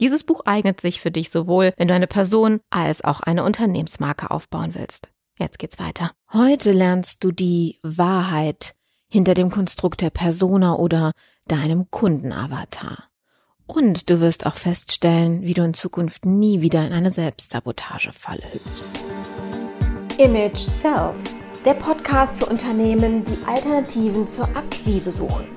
Dieses Buch eignet sich für dich sowohl, wenn du eine Person als auch eine Unternehmensmarke aufbauen willst. Jetzt geht's weiter. Heute lernst du die Wahrheit hinter dem Konstrukt der Persona oder deinem Kundenavatar. Und du wirst auch feststellen, wie du in Zukunft nie wieder in eine Selbstsabotagefalle hüpfst. Image Self, der Podcast für Unternehmen, die Alternativen zur Akquise suchen.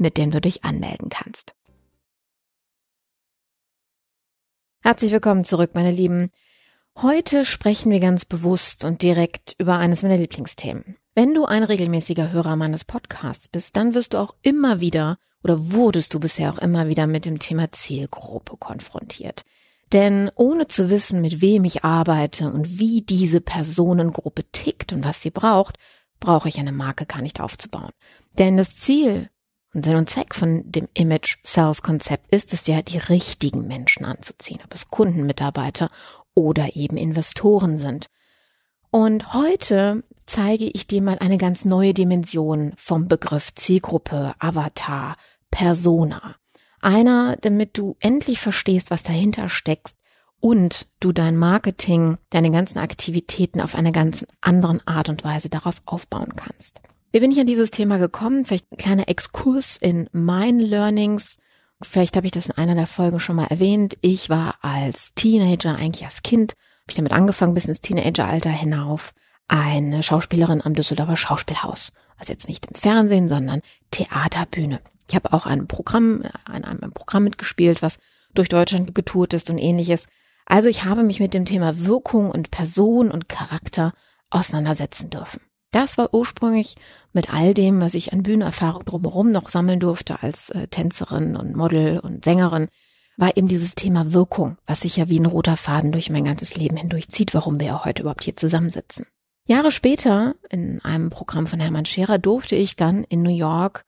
mit dem du dich anmelden kannst. Herzlich willkommen zurück, meine Lieben. Heute sprechen wir ganz bewusst und direkt über eines meiner Lieblingsthemen. Wenn du ein regelmäßiger Hörer meines Podcasts bist, dann wirst du auch immer wieder oder wurdest du bisher auch immer wieder mit dem Thema Zielgruppe konfrontiert. Denn ohne zu wissen, mit wem ich arbeite und wie diese Personengruppe tickt und was sie braucht, brauche ich eine Marke gar nicht aufzubauen. Denn das Ziel und Sinn und Zweck von dem Image Sales Konzept ist es ja, die richtigen Menschen anzuziehen, ob es Kunden, Mitarbeiter oder eben Investoren sind. Und heute zeige ich dir mal eine ganz neue Dimension vom Begriff Zielgruppe, Avatar, Persona. Einer, damit du endlich verstehst, was dahinter steckt und du dein Marketing, deine ganzen Aktivitäten auf eine ganz anderen Art und Weise darauf aufbauen kannst. Wie bin ich an dieses Thema gekommen? Vielleicht ein kleiner Exkurs in mein Learnings. Vielleicht habe ich das in einer der Folgen schon mal erwähnt. Ich war als Teenager, eigentlich als Kind, habe ich damit angefangen, bis ins Teenageralter hinauf, eine Schauspielerin am Düsseldorfer Schauspielhaus. Also jetzt nicht im Fernsehen, sondern Theaterbühne. Ich habe auch ein Programm, an einem Programm mitgespielt, was durch Deutschland getourt ist und ähnliches. Also ich habe mich mit dem Thema Wirkung und Person und Charakter auseinandersetzen dürfen. Das war ursprünglich mit all dem, was ich an Bühnenerfahrung drumherum noch sammeln durfte als äh, Tänzerin und Model und Sängerin, war eben dieses Thema Wirkung, was sich ja wie ein roter Faden durch mein ganzes Leben hindurchzieht, warum wir ja heute überhaupt hier zusammensitzen. Jahre später, in einem Programm von Hermann Scherer, durfte ich dann in New York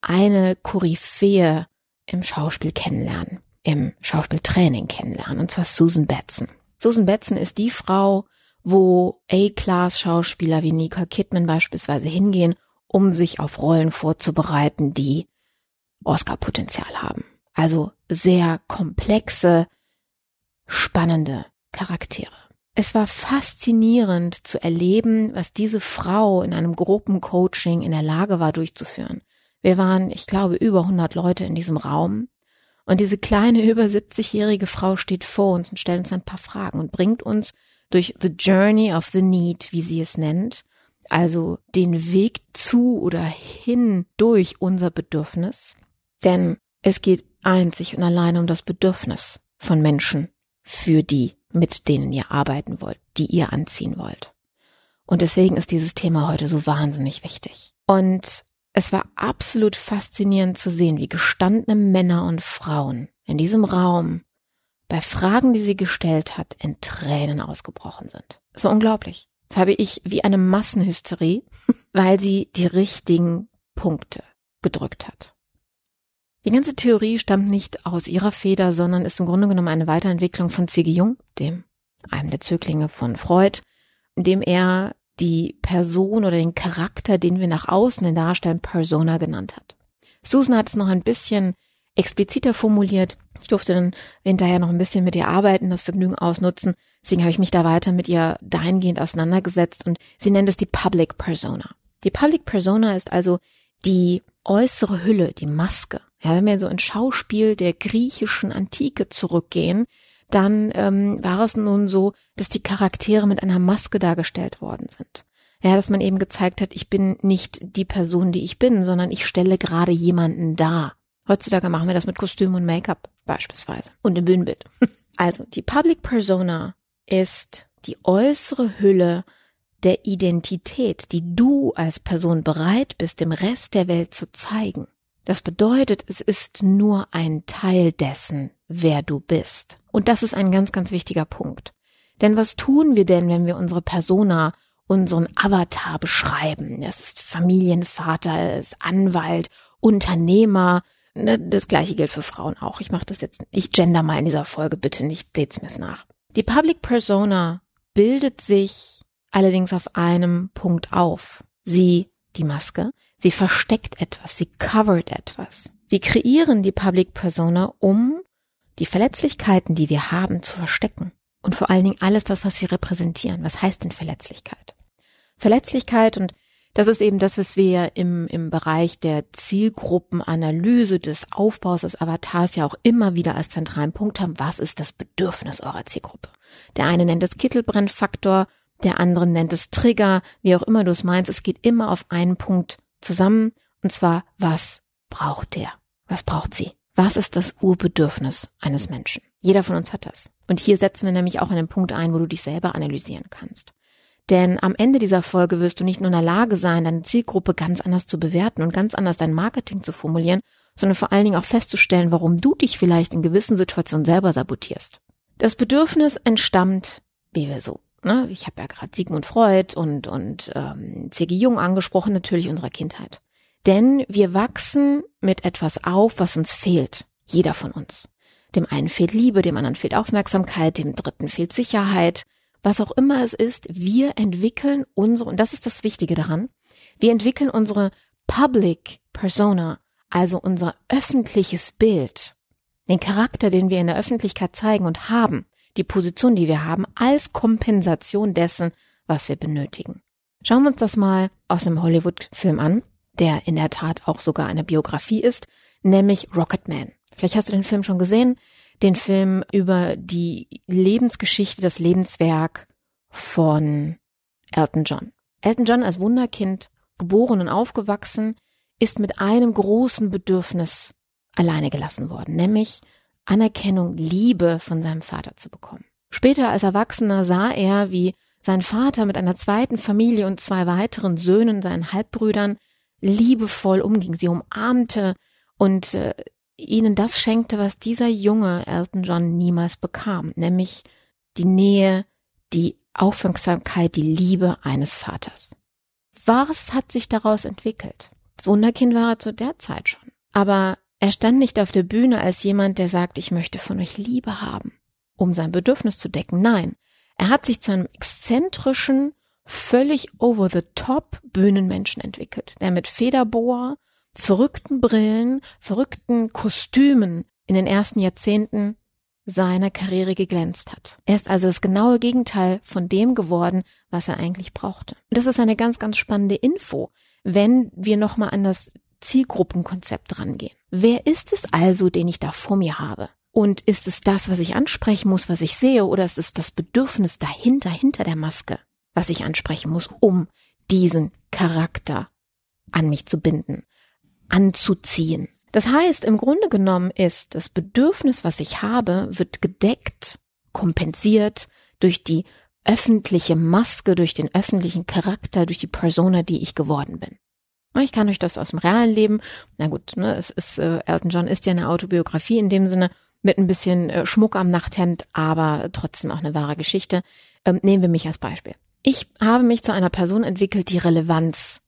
eine Koryphäe im Schauspiel kennenlernen, im Schauspieltraining kennenlernen, und zwar Susan Batson. Susan Batson ist die Frau, wo A-Class-Schauspieler wie Nicole Kidman beispielsweise hingehen, um sich auf Rollen vorzubereiten, die Oscar-Potenzial haben. Also sehr komplexe, spannende Charaktere. Es war faszinierend zu erleben, was diese Frau in einem Gruppencoaching in der Lage war durchzuführen. Wir waren, ich glaube, über 100 Leute in diesem Raum. Und diese kleine, über 70-jährige Frau steht vor uns und stellt uns ein paar Fragen und bringt uns durch The Journey of the Need, wie sie es nennt, also den Weg zu oder hin durch unser Bedürfnis Denn es geht einzig und allein um das Bedürfnis von Menschen für die, mit denen ihr arbeiten wollt, die ihr anziehen wollt. Und deswegen ist dieses Thema heute so wahnsinnig wichtig. Und es war absolut faszinierend zu sehen, wie gestandene Männer und Frauen in diesem Raum bei Fragen, die sie gestellt hat, in Tränen ausgebrochen sind. So unglaublich. Das habe ich wie eine Massenhysterie, weil sie die richtigen Punkte gedrückt hat. Die ganze Theorie stammt nicht aus ihrer Feder, sondern ist im Grunde genommen eine Weiterentwicklung von C.G. Jung, dem einem der Zöglinge von Freud, in dem er die Person oder den Charakter, den wir nach außen hin darstellen, Persona genannt hat. Susan hat es noch ein bisschen expliziter formuliert. Ich durfte dann hinterher noch ein bisschen mit ihr arbeiten, das Vergnügen ausnutzen. Deswegen habe ich mich da weiter mit ihr dahingehend auseinandergesetzt und sie nennt es die Public Persona. Die Public Persona ist also die äußere Hülle, die Maske. Ja, wenn wir so ins Schauspiel der griechischen Antike zurückgehen, dann ähm, war es nun so, dass die Charaktere mit einer Maske dargestellt worden sind. Ja, dass man eben gezeigt hat, ich bin nicht die Person, die ich bin, sondern ich stelle gerade jemanden dar. Heutzutage machen wir das mit Kostüm und Make-up beispielsweise und im Bühnenbild. Also die Public Persona ist die äußere Hülle der Identität, die du als Person bereit bist, dem Rest der Welt zu zeigen. Das bedeutet, es ist nur ein Teil dessen, wer du bist. Und das ist ein ganz, ganz wichtiger Punkt. Denn was tun wir denn, wenn wir unsere Persona, unseren Avatar beschreiben? Es ist Familienvater, es ist Anwalt, Unternehmer, Ne, das gleiche gilt für Frauen auch. Ich mache das jetzt, ich gender mal in dieser Folge, bitte nicht, seht's mir's nach. Die Public Persona bildet sich allerdings auf einem Punkt auf. Sie, die Maske, sie versteckt etwas, sie covert etwas. Wir kreieren die Public Persona, um die Verletzlichkeiten, die wir haben, zu verstecken. Und vor allen Dingen alles das, was sie repräsentieren. Was heißt denn Verletzlichkeit? Verletzlichkeit und das ist eben das, was wir im, im Bereich der Zielgruppenanalyse des Aufbaus des Avatars ja auch immer wieder als zentralen Punkt haben. Was ist das Bedürfnis eurer Zielgruppe? Der eine nennt es Kittelbrennfaktor, der andere nennt es Trigger, wie auch immer du es meinst. Es geht immer auf einen Punkt zusammen. Und zwar, was braucht der? Was braucht sie? Was ist das Urbedürfnis eines Menschen? Jeder von uns hat das. Und hier setzen wir nämlich auch einen Punkt ein, wo du dich selber analysieren kannst. Denn am Ende dieser Folge wirst du nicht nur in der Lage sein, deine Zielgruppe ganz anders zu bewerten und ganz anders dein Marketing zu formulieren, sondern vor allen Dingen auch festzustellen, warum du dich vielleicht in gewissen Situationen selber sabotierst. Das Bedürfnis entstammt, wie wir so, ne? ich habe ja gerade Sigmund Freud und, und ähm, C.G. Jung angesprochen, natürlich unserer Kindheit. Denn wir wachsen mit etwas auf, was uns fehlt. Jeder von uns. Dem einen fehlt Liebe, dem anderen fehlt Aufmerksamkeit, dem dritten fehlt Sicherheit, was auch immer es ist, wir entwickeln unsere, und das ist das Wichtige daran, wir entwickeln unsere Public Persona, also unser öffentliches Bild, den Charakter, den wir in der Öffentlichkeit zeigen und haben, die Position, die wir haben, als Kompensation dessen, was wir benötigen. Schauen wir uns das mal aus einem Hollywood-Film an, der in der Tat auch sogar eine Biografie ist, nämlich Rocketman. Vielleicht hast du den Film schon gesehen den Film über die Lebensgeschichte, das Lebenswerk von Elton John. Elton John als Wunderkind, geboren und aufgewachsen, ist mit einem großen Bedürfnis alleine gelassen worden, nämlich Anerkennung, Liebe von seinem Vater zu bekommen. Später als Erwachsener sah er, wie sein Vater mit einer zweiten Familie und zwei weiteren Söhnen, seinen Halbbrüdern, liebevoll umging, sie umarmte und äh, ihnen das schenkte, was dieser junge Elton John niemals bekam, nämlich die Nähe, die Aufmerksamkeit, die Liebe eines Vaters. Was hat sich daraus entwickelt? Das Wunderkind war er zu der Zeit schon. Aber er stand nicht auf der Bühne als jemand, der sagt, ich möchte von euch Liebe haben, um sein Bedürfnis zu decken. Nein, er hat sich zu einem exzentrischen, völlig over the top Bühnenmenschen entwickelt, der mit Federboa verrückten Brillen, verrückten Kostümen in den ersten Jahrzehnten seiner Karriere geglänzt hat. Er ist also das genaue Gegenteil von dem geworden, was er eigentlich brauchte. Und das ist eine ganz, ganz spannende Info, wenn wir nochmal an das Zielgruppenkonzept rangehen. Wer ist es also, den ich da vor mir habe? Und ist es das, was ich ansprechen muss, was ich sehe, oder ist es das Bedürfnis dahinter, hinter der Maske, was ich ansprechen muss, um diesen Charakter an mich zu binden? Anzuziehen. Das heißt, im Grunde genommen ist das Bedürfnis, was ich habe, wird gedeckt, kompensiert durch die öffentliche Maske, durch den öffentlichen Charakter, durch die Persona, die ich geworden bin. Ich kann euch das aus dem realen Leben, na gut, ne, es ist, äh, Elton John ist ja eine Autobiografie in dem Sinne, mit ein bisschen äh, Schmuck am Nachthemd, aber trotzdem auch eine wahre Geschichte. Ähm, nehmen wir mich als Beispiel. Ich habe mich zu einer Person entwickelt, die Relevanz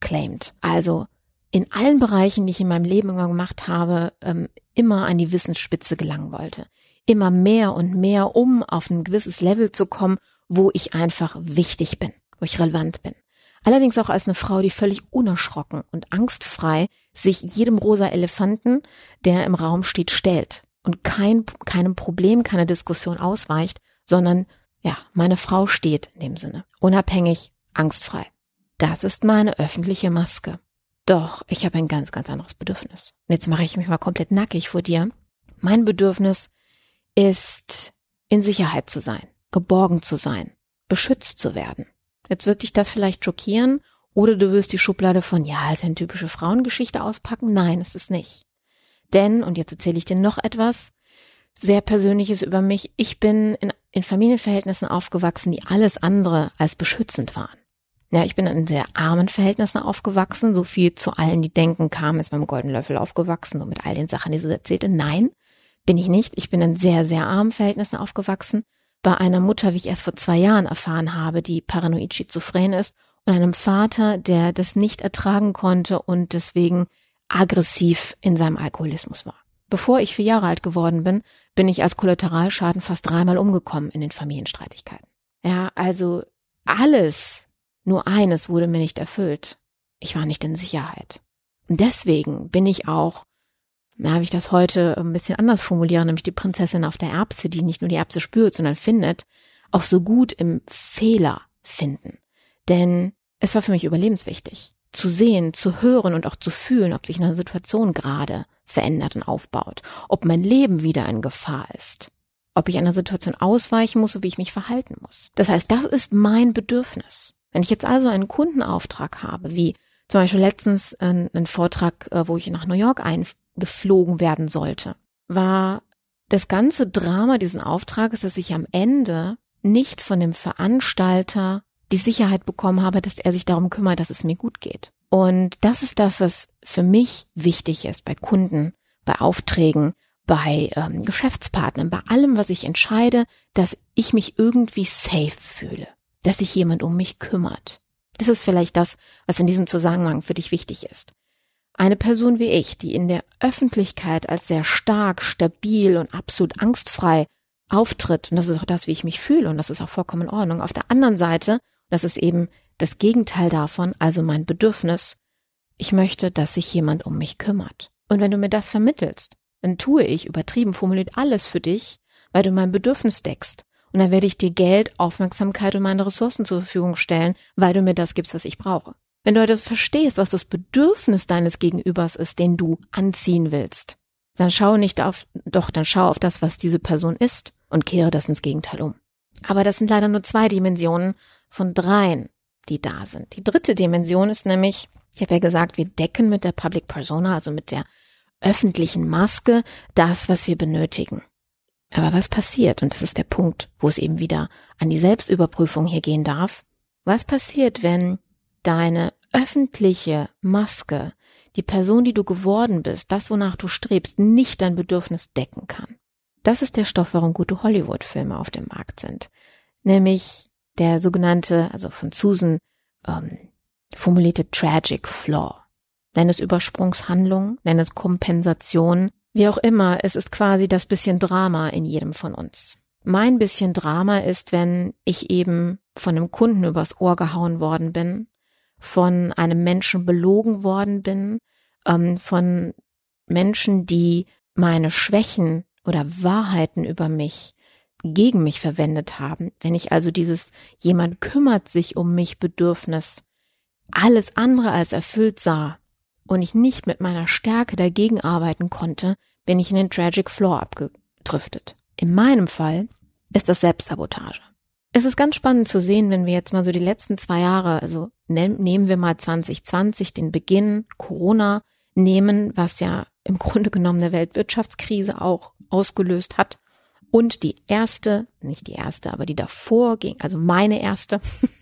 claimt. Also in allen Bereichen, die ich in meinem Leben gemacht habe, ähm, immer an die Wissensspitze gelangen wollte. Immer mehr und mehr, um auf ein gewisses Level zu kommen, wo ich einfach wichtig bin, wo ich relevant bin. Allerdings auch als eine Frau, die völlig unerschrocken und angstfrei sich jedem rosa Elefanten, der im Raum steht, stellt und kein, keinem Problem, keine Diskussion ausweicht, sondern ja, meine Frau steht in dem Sinne. Unabhängig, angstfrei. Das ist meine öffentliche Maske. Doch, ich habe ein ganz, ganz anderes Bedürfnis. Und jetzt mache ich mich mal komplett nackig vor dir. Mein Bedürfnis ist, in Sicherheit zu sein, geborgen zu sein, beschützt zu werden. Jetzt wird dich das vielleicht schockieren oder du wirst die Schublade von, ja, ist eine typische Frauengeschichte auspacken. Nein, ist es nicht. Denn, und jetzt erzähle ich dir noch etwas, sehr Persönliches über mich. Ich bin in, in Familienverhältnissen aufgewachsen, die alles andere als beschützend waren. Ja, ich bin in sehr armen Verhältnissen aufgewachsen. So viel zu allen, die denken, kam ist beim Goldenen Löffel aufgewachsen und mit all den Sachen, die sie erzählte. Nein, bin ich nicht. Ich bin in sehr, sehr armen Verhältnissen aufgewachsen. Bei einer Mutter, wie ich erst vor zwei Jahren erfahren habe, die paranoid schizophren ist und einem Vater, der das nicht ertragen konnte und deswegen aggressiv in seinem Alkoholismus war. Bevor ich vier Jahre alt geworden bin, bin ich als Kollateralschaden fast dreimal umgekommen in den Familienstreitigkeiten. Ja, also alles, nur eines wurde mir nicht erfüllt. Ich war nicht in Sicherheit. Und deswegen bin ich auch, na, wie ich das heute ein bisschen anders formuliere, nämlich die Prinzessin auf der Erbse, die nicht nur die Erbse spürt, sondern findet, auch so gut im Fehler finden. Denn es war für mich überlebenswichtig zu sehen, zu hören und auch zu fühlen, ob sich eine Situation gerade verändert und aufbaut, ob mein Leben wieder in Gefahr ist, ob ich einer Situation ausweichen muss, so wie ich mich verhalten muss. Das heißt, das ist mein Bedürfnis. Wenn ich jetzt also einen Kundenauftrag habe, wie zum Beispiel letztens einen, einen Vortrag, äh, wo ich nach New York eingeflogen werden sollte, war das ganze Drama diesen Auftrages, dass ich am Ende nicht von dem Veranstalter die Sicherheit bekommen habe, dass er sich darum kümmert, dass es mir gut geht. Und das ist das, was für mich wichtig ist bei Kunden, bei Aufträgen, bei ähm, Geschäftspartnern, bei allem, was ich entscheide, dass ich mich irgendwie safe fühle, dass sich jemand um mich kümmert. Das ist vielleicht das, was in diesem Zusammenhang für dich wichtig ist. Eine Person wie ich, die in der Öffentlichkeit als sehr stark, stabil und absolut angstfrei auftritt, und das ist auch das, wie ich mich fühle, und das ist auch vollkommen in Ordnung. Auf der anderen Seite das ist eben das Gegenteil davon, also mein Bedürfnis. Ich möchte, dass sich jemand um mich kümmert. Und wenn du mir das vermittelst, dann tue ich, übertrieben formuliert, alles für dich, weil du mein Bedürfnis deckst. Und dann werde ich dir Geld, Aufmerksamkeit und meine Ressourcen zur Verfügung stellen, weil du mir das gibst, was ich brauche. Wenn du das verstehst, was das Bedürfnis deines Gegenübers ist, den du anziehen willst, dann schau nicht auf, doch, dann schau auf das, was diese Person ist und kehre das ins Gegenteil um. Aber das sind leider nur zwei Dimensionen von dreien, die da sind. Die dritte Dimension ist nämlich, ich habe ja gesagt, wir decken mit der Public Persona, also mit der öffentlichen Maske, das, was wir benötigen. Aber was passiert, und das ist der Punkt, wo es eben wieder an die Selbstüberprüfung hier gehen darf, was passiert, wenn deine öffentliche Maske, die Person, die du geworden bist, das, wonach du strebst, nicht dein Bedürfnis decken kann? Das ist der Stoff, warum gute Hollywood-Filme auf dem Markt sind. Nämlich der sogenannte, also von Susan ähm, formulierte Tragic Flaw. Nenn es Übersprungshandlung, nenn es Kompensation, wie auch immer, es ist quasi das bisschen Drama in jedem von uns. Mein bisschen Drama ist, wenn ich eben von einem Kunden übers Ohr gehauen worden bin, von einem Menschen belogen worden bin, ähm, von Menschen, die meine Schwächen oder Wahrheiten über mich gegen mich verwendet haben. Wenn ich also dieses jemand kümmert sich um mich Bedürfnis alles andere als erfüllt sah und ich nicht mit meiner Stärke dagegen arbeiten konnte, bin ich in den Tragic Floor abgedriftet. In meinem Fall ist das Selbstsabotage. Es ist ganz spannend zu sehen, wenn wir jetzt mal so die letzten zwei Jahre, also nehmen wir mal 2020, den Beginn, Corona, nehmen, was ja im Grunde genommen eine Weltwirtschaftskrise auch ausgelöst hat. Und die erste, nicht die erste, aber die davor ging, also meine erste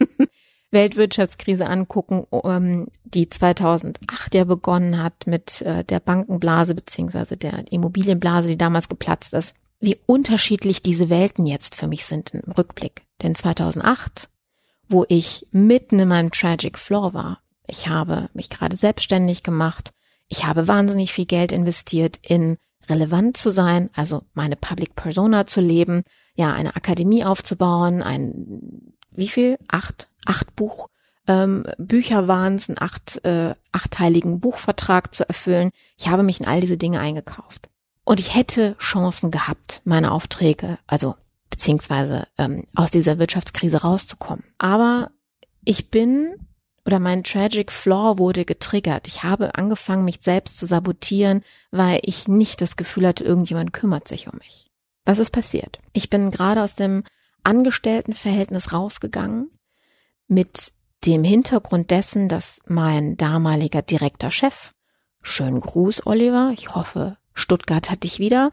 Weltwirtschaftskrise angucken, ähm, die 2008 ja begonnen hat mit äh, der Bankenblase beziehungsweise der Immobilienblase, die damals geplatzt ist. Wie unterschiedlich diese Welten jetzt für mich sind im Rückblick. Denn 2008, wo ich mitten in meinem Tragic Floor war, ich habe mich gerade selbstständig gemacht, ich habe wahnsinnig viel Geld investiert in relevant zu sein, also meine Public Persona zu leben, ja, eine Akademie aufzubauen, ein, wie viel? Acht, acht Buch, ähm, Bücher waren es, einen acht, äh, achteiligen Buchvertrag zu erfüllen. Ich habe mich in all diese Dinge eingekauft. Und ich hätte Chancen gehabt, meine Aufträge, also beziehungsweise ähm, aus dieser Wirtschaftskrise rauszukommen. Aber ich bin oder mein Tragic Flaw wurde getriggert. Ich habe angefangen, mich selbst zu sabotieren, weil ich nicht das Gefühl hatte, irgendjemand kümmert sich um mich. Was ist passiert? Ich bin gerade aus dem Angestelltenverhältnis rausgegangen mit dem Hintergrund dessen, dass mein damaliger direkter Chef, schönen Gruß, Oliver, ich hoffe, Stuttgart hat dich wieder,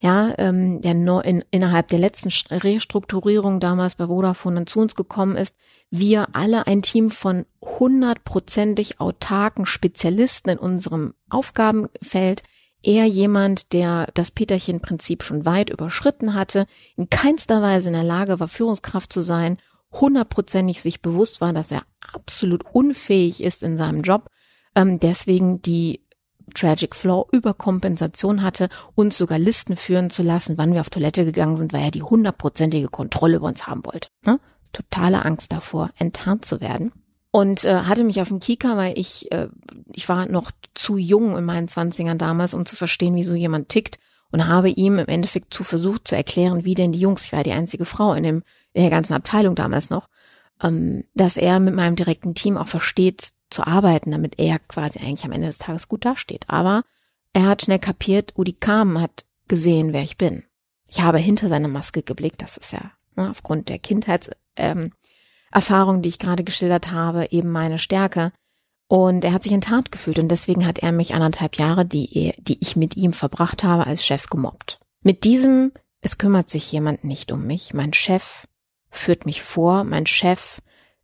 ja, ähm, der no, in, innerhalb der letzten Restrukturierung damals bei Vodafone dann zu uns gekommen ist, wir alle ein Team von hundertprozentig autarken Spezialisten in unserem Aufgabenfeld, er jemand, der das Peterchen-Prinzip schon weit überschritten hatte, in keinster Weise in der Lage war, Führungskraft zu sein, hundertprozentig sich bewusst war, dass er absolut unfähig ist in seinem Job, ähm, deswegen die Tragic Flow Überkompensation hatte, uns sogar Listen führen zu lassen, wann wir auf Toilette gegangen sind, weil er die hundertprozentige Kontrolle über uns haben wollte. Ne? Totale Angst davor, enttarnt zu werden. Und äh, hatte mich auf den Kika, weil ich, äh, ich war noch zu jung in meinen Zwanzigern damals, um zu verstehen, wieso jemand tickt und habe ihm im Endeffekt zu versucht zu erklären, wie denn die Jungs, ich war die einzige Frau in, dem, der ganzen Abteilung damals noch, ähm, dass er mit meinem direkten Team auch versteht, zu arbeiten, damit er quasi eigentlich am Ende des Tages gut dasteht. Aber er hat schnell kapiert, Udi Kam hat gesehen, wer ich bin. Ich habe hinter seine Maske geblickt, das ist ja ne, aufgrund der Kindheitserfahrung, ähm, die ich gerade geschildert habe, eben meine Stärke. Und er hat sich in Tat gefühlt und deswegen hat er mich anderthalb Jahre, die, die ich mit ihm verbracht habe, als Chef gemobbt. Mit diesem, es kümmert sich jemand nicht um mich, mein Chef führt mich vor, mein Chef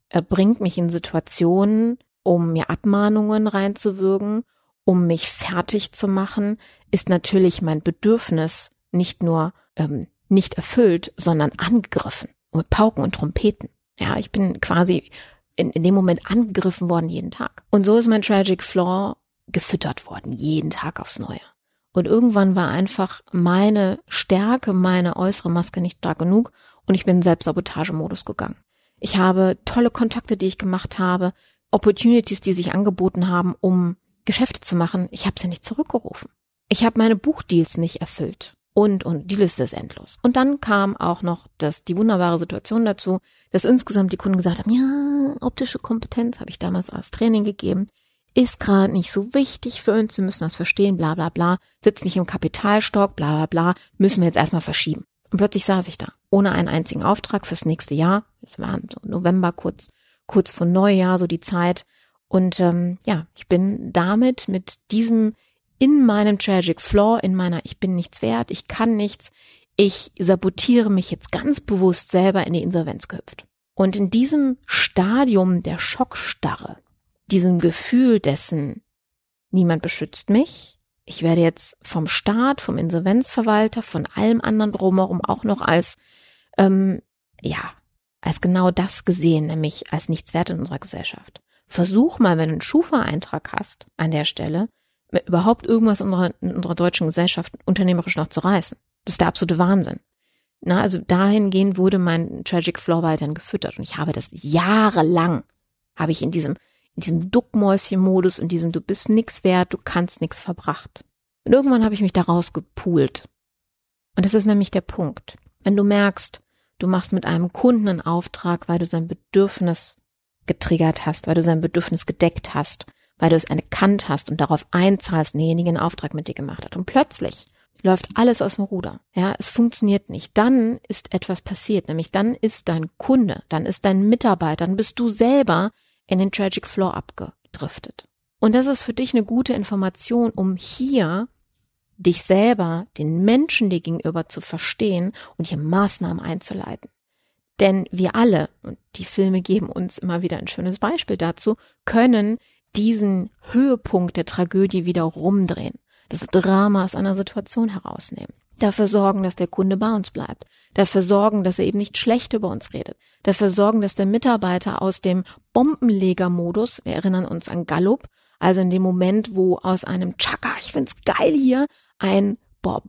äh, bringt mich in Situationen, um mir Abmahnungen reinzuwirken, um mich fertig zu machen, ist natürlich mein Bedürfnis nicht nur ähm, nicht erfüllt, sondern angegriffen mit Pauken und Trompeten. Ja, ich bin quasi in, in dem Moment angegriffen worden jeden Tag. Und so ist mein Tragic Flaw gefüttert worden, jeden Tag aufs Neue. Und irgendwann war einfach meine Stärke, meine äußere Maske nicht stark genug und ich bin in Selbstsabotagemodus gegangen. Ich habe tolle Kontakte, die ich gemacht habe, Opportunities, die sich angeboten haben, um Geschäfte zu machen, ich habe sie nicht zurückgerufen. Ich habe meine Buchdeals nicht erfüllt. Und, und die Liste ist endlos. Und dann kam auch noch das, die wunderbare Situation dazu, dass insgesamt die Kunden gesagt haben, ja, optische Kompetenz habe ich damals als Training gegeben, ist gerade nicht so wichtig für uns, wir müssen das verstehen, bla bla bla, sitzt nicht im Kapitalstock, bla bla bla, müssen wir jetzt erstmal verschieben. Und plötzlich saß ich da, ohne einen einzigen Auftrag fürs nächste Jahr, das war so November kurz, kurz vor Neujahr, so die Zeit. Und ähm, ja, ich bin damit mit diesem in meinem Tragic Flaw, in meiner Ich bin nichts wert, ich kann nichts, ich sabotiere mich jetzt ganz bewusst selber in die Insolvenz gehüpft. Und in diesem Stadium der Schockstarre, diesem Gefühl dessen, niemand beschützt mich, ich werde jetzt vom Staat, vom Insolvenzverwalter, von allem anderen drumherum auch noch als, ähm, ja, als genau das gesehen, nämlich als nichts wert in unserer Gesellschaft. Versuch mal, wenn du einen Schufa-Eintrag hast an der Stelle, überhaupt irgendwas in unserer, in unserer deutschen Gesellschaft unternehmerisch noch zu reißen. Das ist der absolute Wahnsinn. Na, also dahingehend wurde mein Tragic Floor weiterhin gefüttert und ich habe das jahrelang, habe ich in diesem, in diesem Duckmäuschen-Modus, in diesem du bist nix wert, du kannst nix verbracht. Und irgendwann habe ich mich da rausgepoolt. Und das ist nämlich der Punkt. Wenn du merkst, Du machst mit einem Kunden einen Auftrag, weil du sein Bedürfnis getriggert hast, weil du sein Bedürfnis gedeckt hast, weil du es erkannt hast und darauf einzahlst, derjenige einen Auftrag mit dir gemacht hat. Und plötzlich läuft alles aus dem Ruder. Ja, es funktioniert nicht. Dann ist etwas passiert, nämlich dann ist dein Kunde, dann ist dein Mitarbeiter, dann bist du selber in den Tragic Floor abgedriftet. Und das ist für dich eine gute Information, um hier dich selber, den Menschen dir gegenüber zu verstehen und hier Maßnahmen einzuleiten. Denn wir alle, und die Filme geben uns immer wieder ein schönes Beispiel dazu, können diesen Höhepunkt der Tragödie wieder rumdrehen, das Drama aus einer Situation herausnehmen, dafür sorgen, dass der Kunde bei uns bleibt, dafür sorgen, dass er eben nicht schlecht über uns redet, dafür sorgen, dass der Mitarbeiter aus dem Bombenlegermodus, wir erinnern uns an Gallup, also in dem Moment, wo aus einem Chaka, ich find's geil hier, ein boah,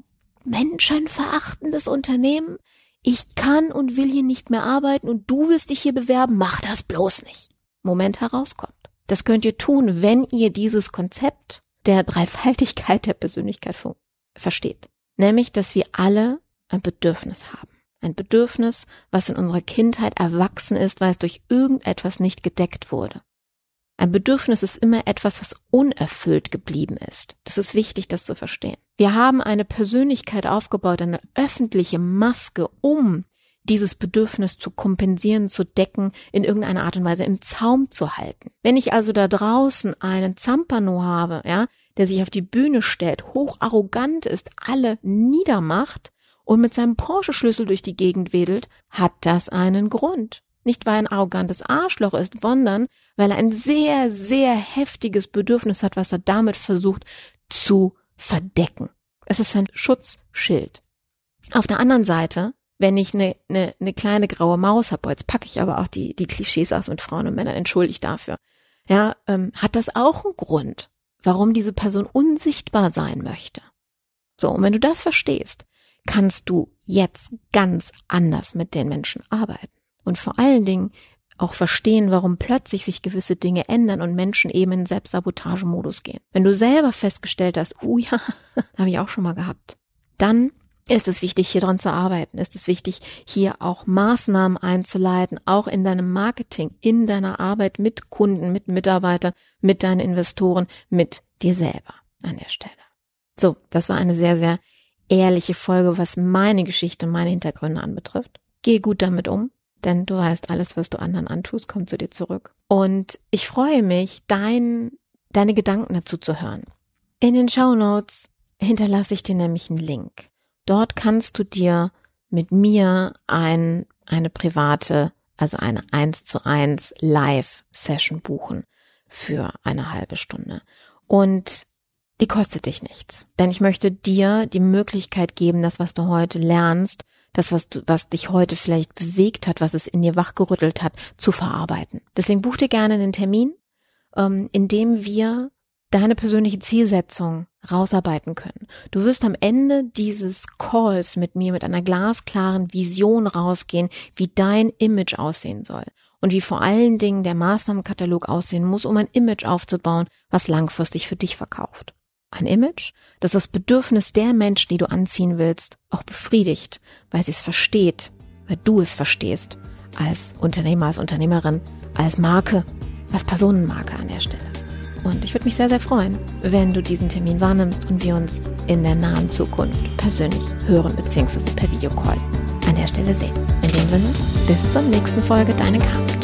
menschenverachtendes Unternehmen, ich kann und will hier nicht mehr arbeiten und du willst dich hier bewerben, mach das bloß nicht. Moment herauskommt. Das könnt ihr tun, wenn ihr dieses Konzept der Dreifaltigkeit der Persönlichkeit versteht. Nämlich, dass wir alle ein Bedürfnis haben. Ein Bedürfnis, was in unserer Kindheit erwachsen ist, weil es durch irgendetwas nicht gedeckt wurde. Ein Bedürfnis ist immer etwas, was unerfüllt geblieben ist. Das ist wichtig, das zu verstehen. Wir haben eine Persönlichkeit aufgebaut, eine öffentliche Maske, um dieses Bedürfnis zu kompensieren, zu decken, in irgendeiner Art und Weise im Zaum zu halten. Wenn ich also da draußen einen Zampano habe, ja, der sich auf die Bühne stellt, hoch arrogant ist, alle niedermacht und mit seinem Porsche-Schlüssel durch die Gegend wedelt, hat das einen Grund. Nicht weil er ein arrogantes Arschloch ist, sondern weil er ein sehr, sehr heftiges Bedürfnis hat, was er damit versucht zu verdecken. Es ist ein Schutzschild. Auf der anderen Seite, wenn ich eine, eine, eine kleine graue Maus habe, jetzt packe ich aber auch die, die Klischees aus mit Frauen und Männern, entschuldigt dafür, ja, ähm, hat das auch einen Grund, warum diese Person unsichtbar sein möchte. So, und wenn du das verstehst, kannst du jetzt ganz anders mit den Menschen arbeiten und vor allen Dingen auch verstehen, warum plötzlich sich gewisse Dinge ändern und Menschen eben in Selbstsabotagemodus gehen. Wenn du selber festgestellt hast, oh ja, habe ich auch schon mal gehabt, dann ist es wichtig, hier dran zu arbeiten. Ist es wichtig, hier auch Maßnahmen einzuleiten, auch in deinem Marketing, in deiner Arbeit mit Kunden, mit Mitarbeitern, mit deinen Investoren, mit dir selber an der Stelle. So, das war eine sehr, sehr ehrliche Folge, was meine Geschichte meine Hintergründe anbetrifft. Geh gut damit um denn du weißt, alles, was du anderen antust, kommt zu dir zurück. Und ich freue mich, dein, deine Gedanken dazu zu hören. In den Show Notes hinterlasse ich dir nämlich einen Link. Dort kannst du dir mit mir ein, eine private, also eine 1 zu 1 Live-Session buchen für eine halbe Stunde. Und die kostet dich nichts. Denn ich möchte dir die Möglichkeit geben, das, was du heute lernst, das, was, du, was dich heute vielleicht bewegt hat, was es in dir wachgerüttelt hat, zu verarbeiten. Deswegen buch dir gerne einen Termin, ähm, in dem wir deine persönliche Zielsetzung rausarbeiten können. Du wirst am Ende dieses Calls mit mir mit einer glasklaren Vision rausgehen, wie dein Image aussehen soll und wie vor allen Dingen der Maßnahmenkatalog aussehen muss, um ein Image aufzubauen, was langfristig für dich verkauft. Ein Image, das das Bedürfnis der Menschen, die du anziehen willst, auch befriedigt, weil sie es versteht, weil du es verstehst, als Unternehmer, als Unternehmerin, als Marke, als Personenmarke an der Stelle. Und ich würde mich sehr, sehr freuen, wenn du diesen Termin wahrnimmst und wir uns in der nahen Zukunft persönlich hören bzw. per Videocall an der Stelle sehen. In dem Sinne, bis zur nächsten Folge, deine Karin.